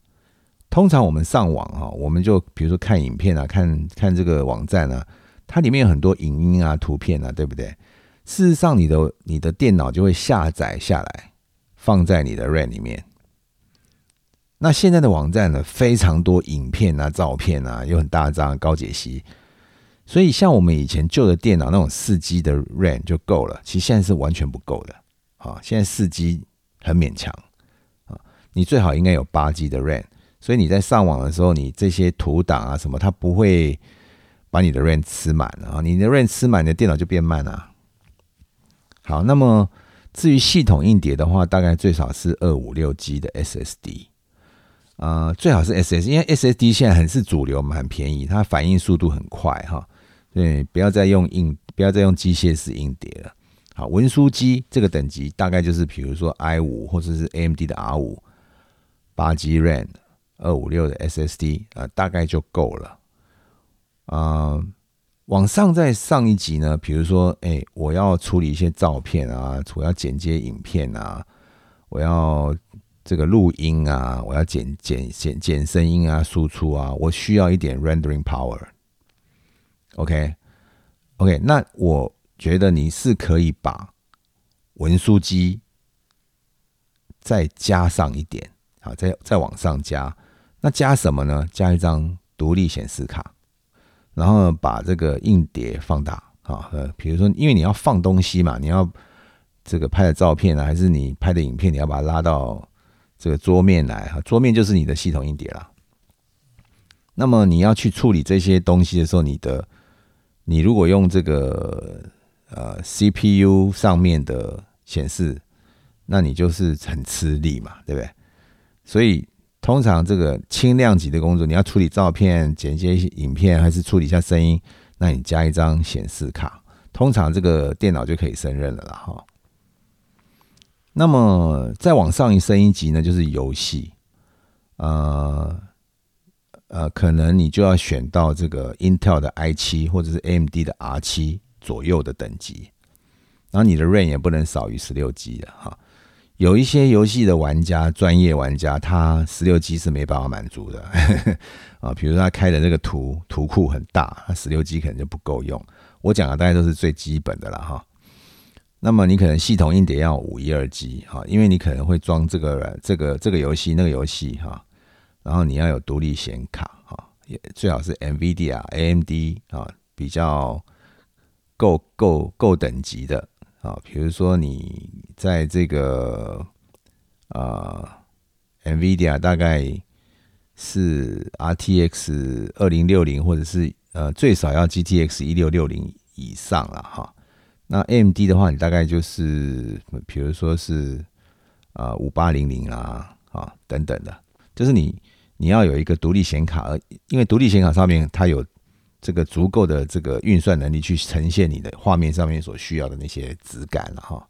通常我们上网哈，我们就比如说看影片啊，看看这个网站啊。它里面有很多影音啊、图片啊，对不对？事实上，你的你的电脑就会下载下来，放在你的 RAM 里面。那现在的网站呢，非常多影片啊、照片啊，有很大张高解析，所以像我们以前旧的电脑那种四 G 的 RAM 就够了。其实现在是完全不够的啊！现在四 G 很勉强啊，你最好应该有八 G 的 RAM。所以你在上网的时候，你这些图档啊什么，它不会。把你的 RAM 吃满啊！你的 RAM 吃满，你的电脑就变慢了。好，那么至于系统硬碟的话，大概最少是二五六 G 的 SSD 呃，最好是 SS，因为 SSD 现在很是主流嘛，很便宜，它反应速度很快哈。对，不要再用硬，不要再用机械式硬碟了。好，文书机这个等级大概就是，比如说 i 五或者是 AMD 的 R 五，八 G RAM，二五六的 SSD 啊，大概就够了。啊，往上再上一级呢？比如说，哎，我要处理一些照片啊，我要剪接影片啊，我要这个录音啊，我要剪剪剪剪声音啊，输出啊，我需要一点 rendering power。OK，OK，那我觉得你是可以把文书机再加上一点，好，再再往上加。那加什么呢？加一张独立显示卡。然后把这个硬碟放大啊，呃，比如说，因为你要放东西嘛，你要这个拍的照片啊，还是你拍的影片，你要把它拉到这个桌面来哈，桌面就是你的系统硬碟了。那么你要去处理这些东西的时候，你的你如果用这个呃 CPU 上面的显示，那你就是很吃力嘛，对不对？所以。通常这个轻量级的工作，你要处理照片、剪接影片，还是处理一下声音，那你加一张显示卡，通常这个电脑就可以胜任了啦哈。那么再往上一升一级呢，就是游戏，呃呃，可能你就要选到这个 Intel 的 i 七或者是 AMD 的 R 七左右的等级，然后你的 RAM 也不能少于十六 G 的哈。有一些游戏的玩家，专业玩家，他十六 G 是没办法满足的 啊。比如说他开的这个图图库很大，他十六 G 可能就不够用。我讲的大概都是最基本的了哈。那么你可能系统硬碟要五一二 G 哈，因为你可能会装这个这个这个游戏那个游戏哈。然后你要有独立显卡哈，也最好是 NVIDIA、AMD 啊，比较够够够等级的。啊，比如说你在这个啊，NVIDIA 大概是 RTX 二零六零，或者是呃最少要 GTX 一六六零以上了哈。那 AMD 的话，你大概就是比如说是啊五八零零啊啊等等的，就是你你要有一个独立显卡，而因为独立显卡上面它有。这个足够的这个运算能力去呈现你的画面上面所需要的那些质感了哈。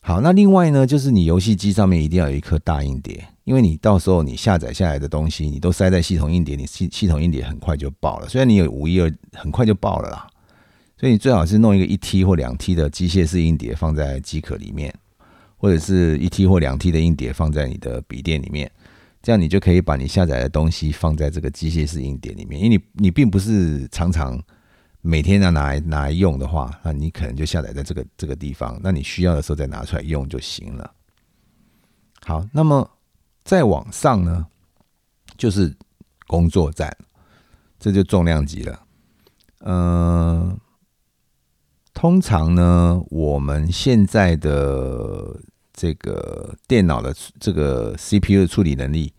好，那另外呢，就是你游戏机上面一定要有一颗大硬碟，因为你到时候你下载下来的东西，你都塞在系统硬碟，你系系统硬碟很快就爆了。虽然你有五一二，很快就爆了啦。所以你最好是弄一个一 T 或两 T 的机械式硬碟放在机壳里面，或者是一 T 或两 T 的硬碟放在你的笔电里面。这样你就可以把你下载的东西放在这个机械式硬碟里面，因为你你并不是常常每天要拿来拿来用的话，那你可能就下载在这个这个地方，那你需要的时候再拿出来用就行了。好，那么再往上呢，就是工作站，这就重量级了。嗯，通常呢，我们现在的这个电脑的这个 CPU 的处理能力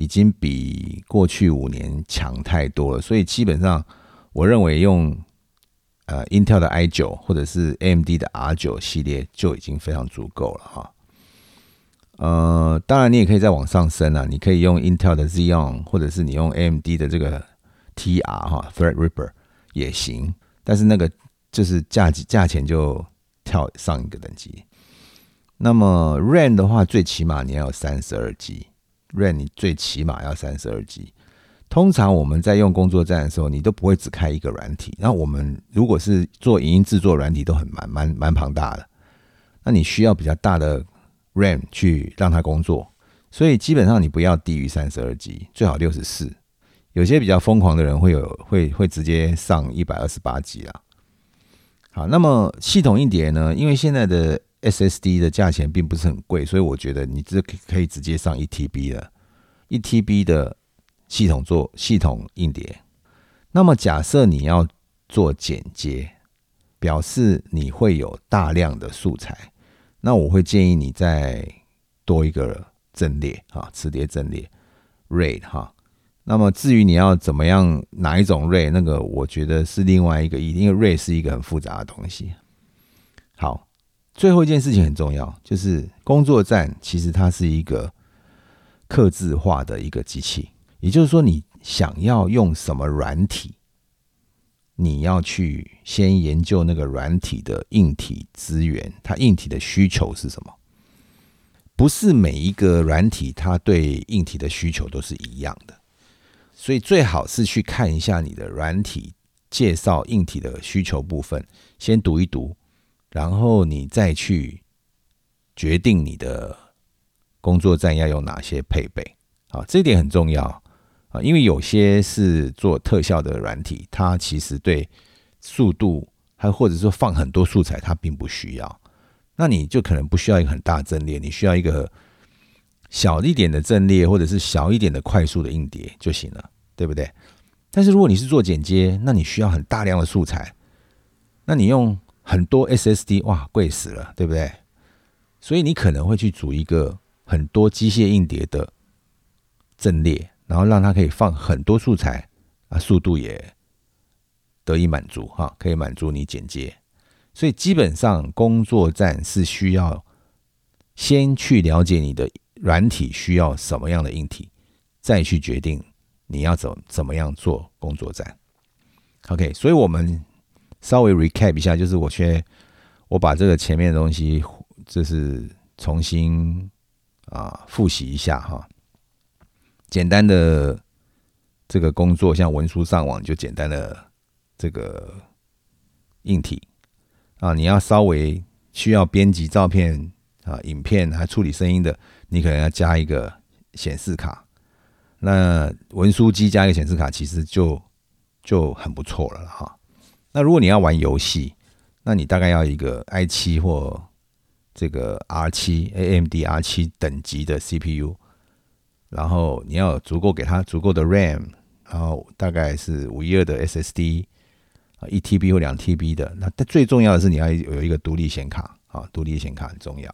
已经比过去五年强太多了，所以基本上。我认为用呃 Intel 的 i 九或者是 AMD 的 R 九系列就已经非常足够了哈。呃，当然你也可以再往上升啊，你可以用 Intel 的 Xeon，或者是你用 AMD 的这个 TR 哈 Threadripper 也行，但是那个就是价价钱就跳上一个等级。那么 RAM 的话，最起码你要有三十二 G G，RAM 你最起码要三十二 G。通常我们在用工作站的时候，你都不会只开一个软体。那我们如果是做影音制作软体，都很蛮蛮蛮庞大的。那你需要比较大的 RAM 去让它工作，所以基本上你不要低于三十二 G，最好六十四。有些比较疯狂的人会有会会直接上一百二十八 G 啊。好，那么系统硬碟呢？因为现在的 SSD 的价钱并不是很贵，所以我觉得你这可以直接上一 TB 了，一 TB 的。系统做系统硬碟，那么假设你要做剪接，表示你会有大量的素材，那我会建议你再多一个阵列啊，磁碟阵列 RAID 哈。那么至于你要怎么样哪一种 RAID，那个我觉得是另外一个意，因为 RAID 是一个很复杂的东西。好，最后一件事情很重要，就是工作站其实它是一个刻字化的一个机器。也就是说，你想要用什么软体，你要去先研究那个软体的硬体资源，它硬体的需求是什么？不是每一个软体它对硬体的需求都是一样的，所以最好是去看一下你的软体介绍硬体的需求部分，先读一读，然后你再去决定你的工作站要有哪些配备。好，这一点很重要。啊，因为有些是做特效的软体，它其实对速度，还或者说放很多素材，它并不需要。那你就可能不需要一个很大阵列，你需要一个小一点的阵列，或者是小一点的快速的硬碟就行了，对不对？但是如果你是做剪接，那你需要很大量的素材，那你用很多 SSD，哇，贵死了，对不对？所以你可能会去组一个很多机械硬碟的阵列。然后让它可以放很多素材啊，速度也得以满足哈，可以满足你剪接。所以基本上工作站是需要先去了解你的软体需要什么样的硬体，再去决定你要怎怎么样做工作站。OK，所以我们稍微 recap 一下，就是我先我把这个前面的东西就是重新啊复习一下哈。简单的这个工作，像文书上网就简单的这个硬体啊，你要稍微需要编辑照片啊、影片还处理声音的，你可能要加一个显示卡。那文书机加一个显示卡，其实就就很不错了哈。那如果你要玩游戏，那你大概要一个 i 七或这个 R 七 AMD R 七等级的 CPU。然后你要足够给它足够的 RAM，然后大概是五一二的 SSD 啊，一 TB 或两 TB 的。那但最重要的是你要有一个独立显卡啊，独立显卡很重要。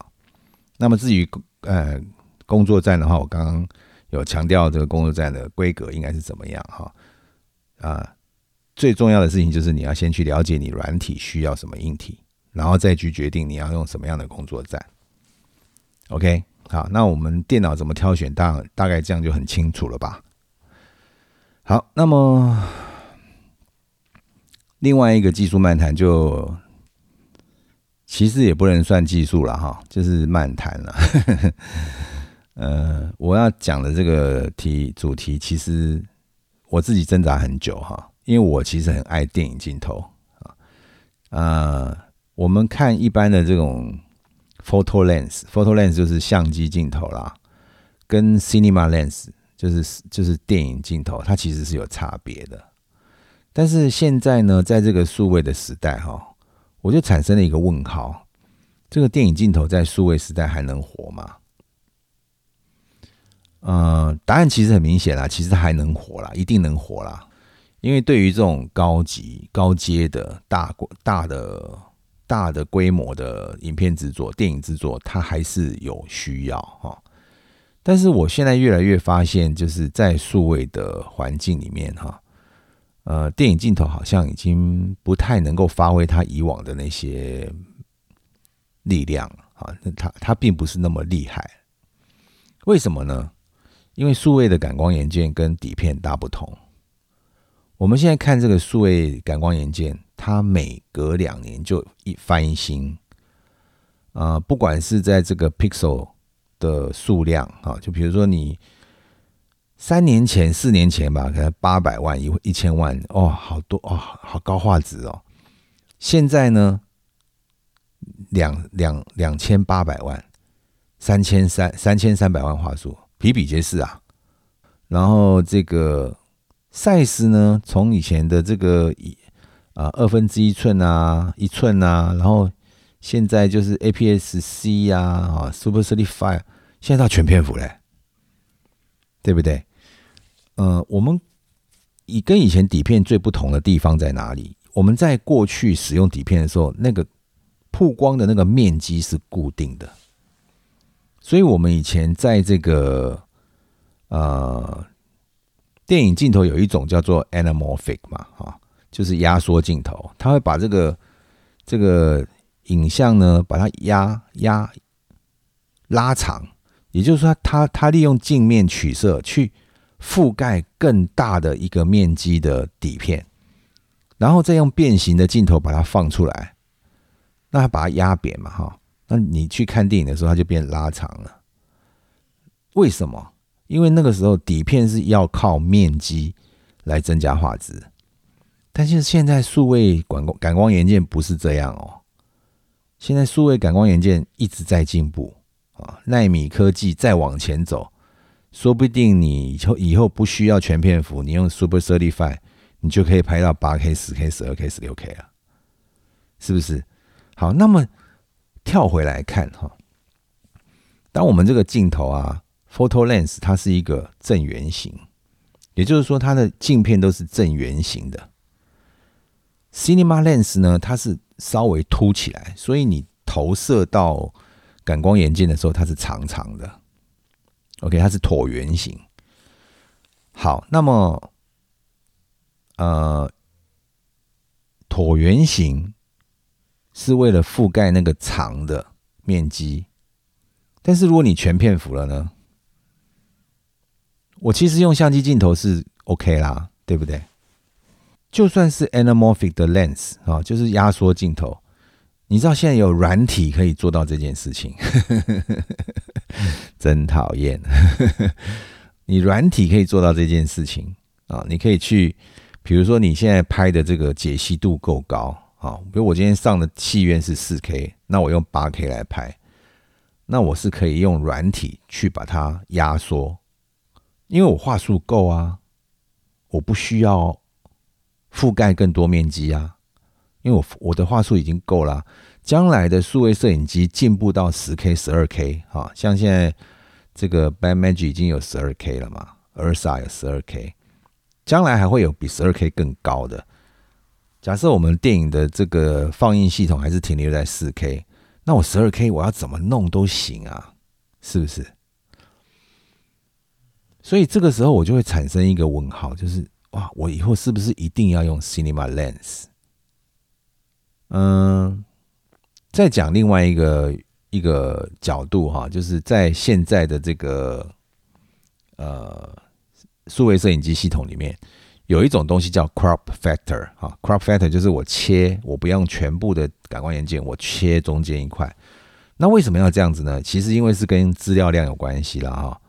那么至于呃工作站的话，我刚刚有强调这个工作站的规格应该是怎么样哈啊，最重要的事情就是你要先去了解你软体需要什么硬体，然后再去决定你要用什么样的工作站。OK。好，那我们电脑怎么挑选？大大概这样就很清楚了吧？好，那么另外一个技术漫谈就其实也不能算技术了哈，就是漫谈了。呃，我要讲的这个题主题，其实我自己挣扎很久哈，因为我其实很爱电影镜头啊。呃，我们看一般的这种。Photo lens，photo lens 就是相机镜头啦，跟 cinema lens 就是就是电影镜头，它其实是有差别的。但是现在呢，在这个数位的时代哈，我就产生了一个问号：这个电影镜头在数位时代还能活吗？呃，答案其实很明显啦，其实还能活啦，一定能活啦。因为对于这种高级、高阶的大、大的、大的规模的影片制作、电影制作，它还是有需要哈。但是我现在越来越发现，就是在数位的环境里面哈，呃，电影镜头好像已经不太能够发挥它以往的那些力量啊，那它它并不是那么厉害。为什么呢？因为数位的感光元件跟底片大不同。我们现在看这个数位感光元件，它每隔两年就一翻新。啊，不管是在这个 pixel 的数量啊，就比如说你三年前、四年前吧，可能八百万、一一千万，哦，好多哦，好高画质哦。现在呢，两两两千八百万、三千三三千三百万画素。比比皆是啊，然后这个 size 呢，从以前的这个一啊二分之一寸啊一寸啊，然后现在就是 APS-C 呀啊 Super 35，现在到全片幅嘞，对不对？呃，我们以跟以前底片最不同的地方在哪里？我们在过去使用底片的时候，那个曝光的那个面积是固定的。所以，我们以前在这个呃电影镜头有一种叫做 anamorphic 嘛，哈，就是压缩镜头，它会把这个这个影像呢，把它压压拉长，也就是说，它它利用镜面取色去覆盖更大的一个面积的底片，然后再用变形的镜头把它放出来，那它把它压扁嘛，哈。那你去看电影的时候，它就变拉长了。为什么？因为那个时候底片是要靠面积来增加画质，但是现在数位感光感光元件不是这样哦。现在数位感光元件一直在进步啊，纳米科技再往前走，说不定你以后以后不需要全片幅，你用 Super Thirty Five，你就可以拍到八 K、十 K、十二 K、十六 K 了，是不是？好，那么。跳回来看哈，当我们这个镜头啊，photo lens 它是一个正圆形，也就是说它的镜片都是正圆形的。cinema lens 呢，它是稍微凸起来，所以你投射到感光元件的时候，它是长长的。OK，它是椭圆形。好，那么呃，椭圆形。是为了覆盖那个长的面积，但是如果你全片幅了呢？我其实用相机镜头是 OK 啦，对不对？就算是 anamorphic 的 lens 啊，就是压缩镜头，你知道现在有软体可以做到这件事情，真讨厌！你软体可以做到这件事情啊，你可以去，比如说你现在拍的这个解析度够高。啊，比如我今天上的戏院是四 K，那我用八 K 来拍，那我是可以用软体去把它压缩，因为我画素够啊，我不需要覆盖更多面积啊，因为我我的画素已经够了。将来的数位摄影机进步到十 K、十二 K，哈，像现在这个 Blackmagic 已经有十二 K 了嘛，Ursa 有十二 K，将来还会有比十二 K 更高的。假设我们电影的这个放映系统还是停留在四 K，那我十二 K 我要怎么弄都行啊，是不是？所以这个时候我就会产生一个问号，就是哇，我以后是不是一定要用 Cinema Lens？嗯，再讲另外一个一个角度哈，就是在现在的这个呃数位摄影机系统里面。有一种东西叫 crop factor，哈，crop factor 就是我切，我不用全部的感光元件，我切中间一块。那为什么要这样子呢？其实因为是跟资料量有关系了，哈，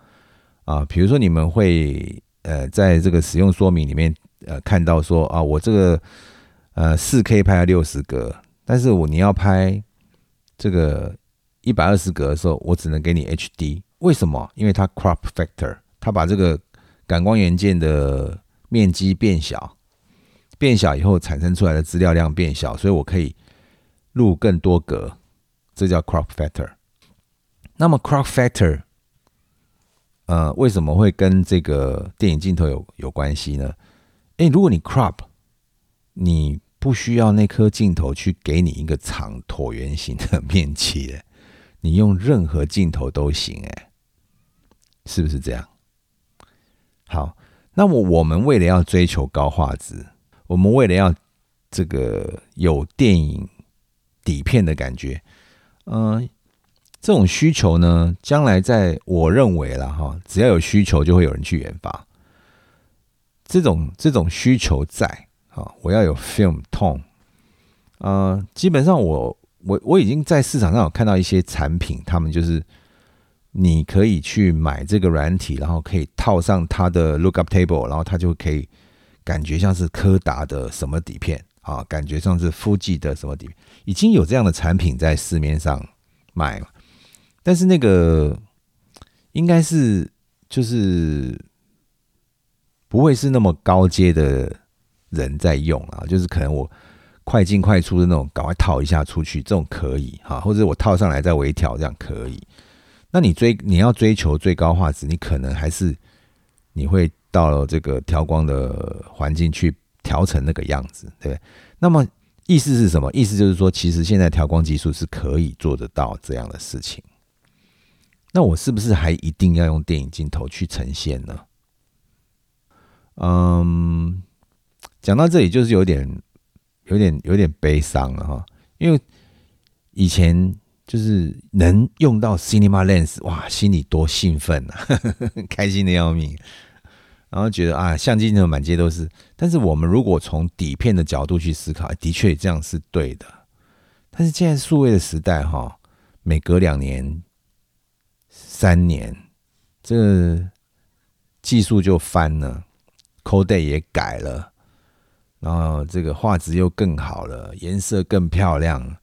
啊，比如说你们会呃在这个使用说明里面呃看到说啊，我这个呃四 K 拍了六十格，但是我你要拍这个一百二十格的时候，我只能给你 HD。为什么？因为它 crop factor，它把这个感光元件的面积变小，变小以后产生出来的资料量变小，所以我可以录更多格，这叫 crop factor。那么 crop factor，呃，为什么会跟这个电影镜头有有关系呢？诶，如果你 crop，你不需要那颗镜头去给你一个长椭圆形的面积的，你用任何镜头都行，诶，是不是这样？好，那么我们为了要追求高画质，我们为了要这个有电影底片的感觉，嗯，这种需求呢，将来在我认为了哈，只要有需求，就会有人去研发。这种这种需求在啊，我要有 film tone，呃，基本上我我我已经在市场上有看到一些产品，他们就是。你可以去买这个软体，然后可以套上它的 lookup table，然后它就可以感觉像是柯达的什么底片啊，感觉像是富记的什么底片，已经有这样的产品在市面上卖了。但是那个应该是就是不会是那么高阶的人在用啊，就是可能我快进快出的那种，赶快套一下出去，这种可以哈，或者我套上来再微调，这样可以。那你追你要追求最高画质，你可能还是你会到了这个调光的环境去调成那个样子，对那么意思是什么？意思就是说，其实现在调光技术是可以做得到这样的事情。那我是不是还一定要用电影镜头去呈现呢？嗯，讲到这里就是有点、有点、有点悲伤了哈，因为以前。就是能用到 Cinema Lens，哇，心里多兴奋啊，开心的要命。然后觉得啊，相机镜头满街都是。但是我们如果从底片的角度去思考，的确这样是对的。但是现在数位的时代，哈，每隔两年、三年，这技术就翻了，Code 也改了，然后这个画质又更好了，颜色更漂亮。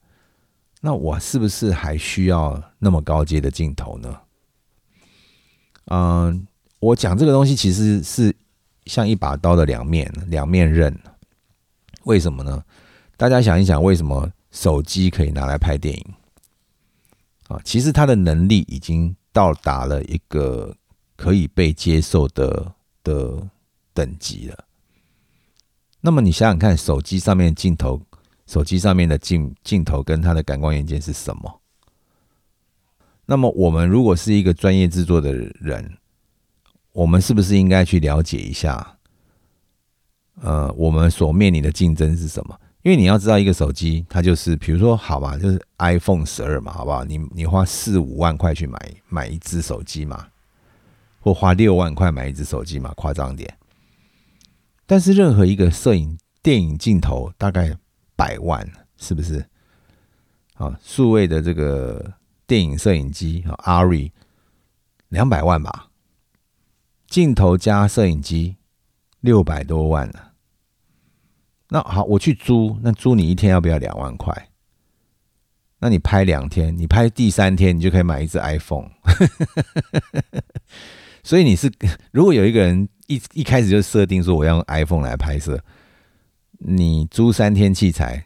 那我是不是还需要那么高阶的镜头呢？嗯，我讲这个东西其实是像一把刀的两面，两面刃。为什么呢？大家想一想，为什么手机可以拿来拍电影？啊，其实它的能力已经到达了一个可以被接受的的等级了。那么你想想看，手机上面镜头。手机上面的镜镜头跟它的感光元件是什么？那么我们如果是一个专业制作的人，我们是不是应该去了解一下？呃，我们所面临的竞争是什么？因为你要知道，一个手机它就是，比如说，好吧，就是 iPhone 十二嘛，好不好？你你花四五万块去买买一只手机嘛，或花六万块买一只手机嘛，夸张点。但是任何一个摄影电影镜头，大概。百万是不是？啊，数位的这个电影摄影机啊，ARRI 两百万吧，镜头加摄影机六百多万了。那好，我去租，那租你一天要不要两万块？那你拍两天，你拍第三天，你就可以买一只 iPhone。所以你是，如果有一个人一一开始就设定说我要用 iPhone 来拍摄。你租三天器材，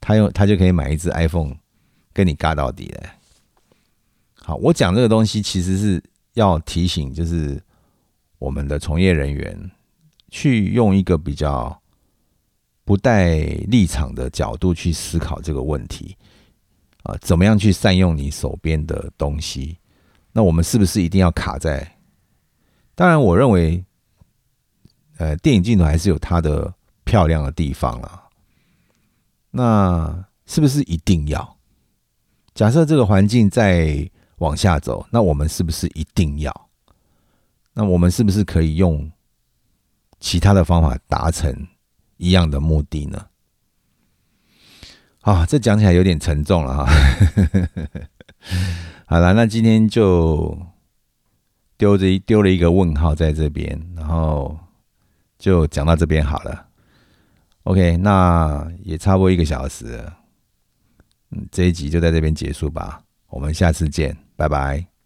他用他就可以买一只 iPhone 跟你尬到底了。好，我讲这个东西其实是要提醒，就是我们的从业人员去用一个比较不带立场的角度去思考这个问题啊，怎么样去善用你手边的东西？那我们是不是一定要卡在？当然，我认为，呃，电影镜头还是有它的。漂亮的地方了，那是不是一定要？假设这个环境再往下走，那我们是不是一定要？那我们是不是可以用其他的方法达成一样的目的呢？啊，这讲起来有点沉重了哈。好了，那今天就丢着丢了一个问号在这边，然后就讲到这边好了。OK，那也差不多一个小时，嗯，这一集就在这边结束吧，我们下次见，拜拜。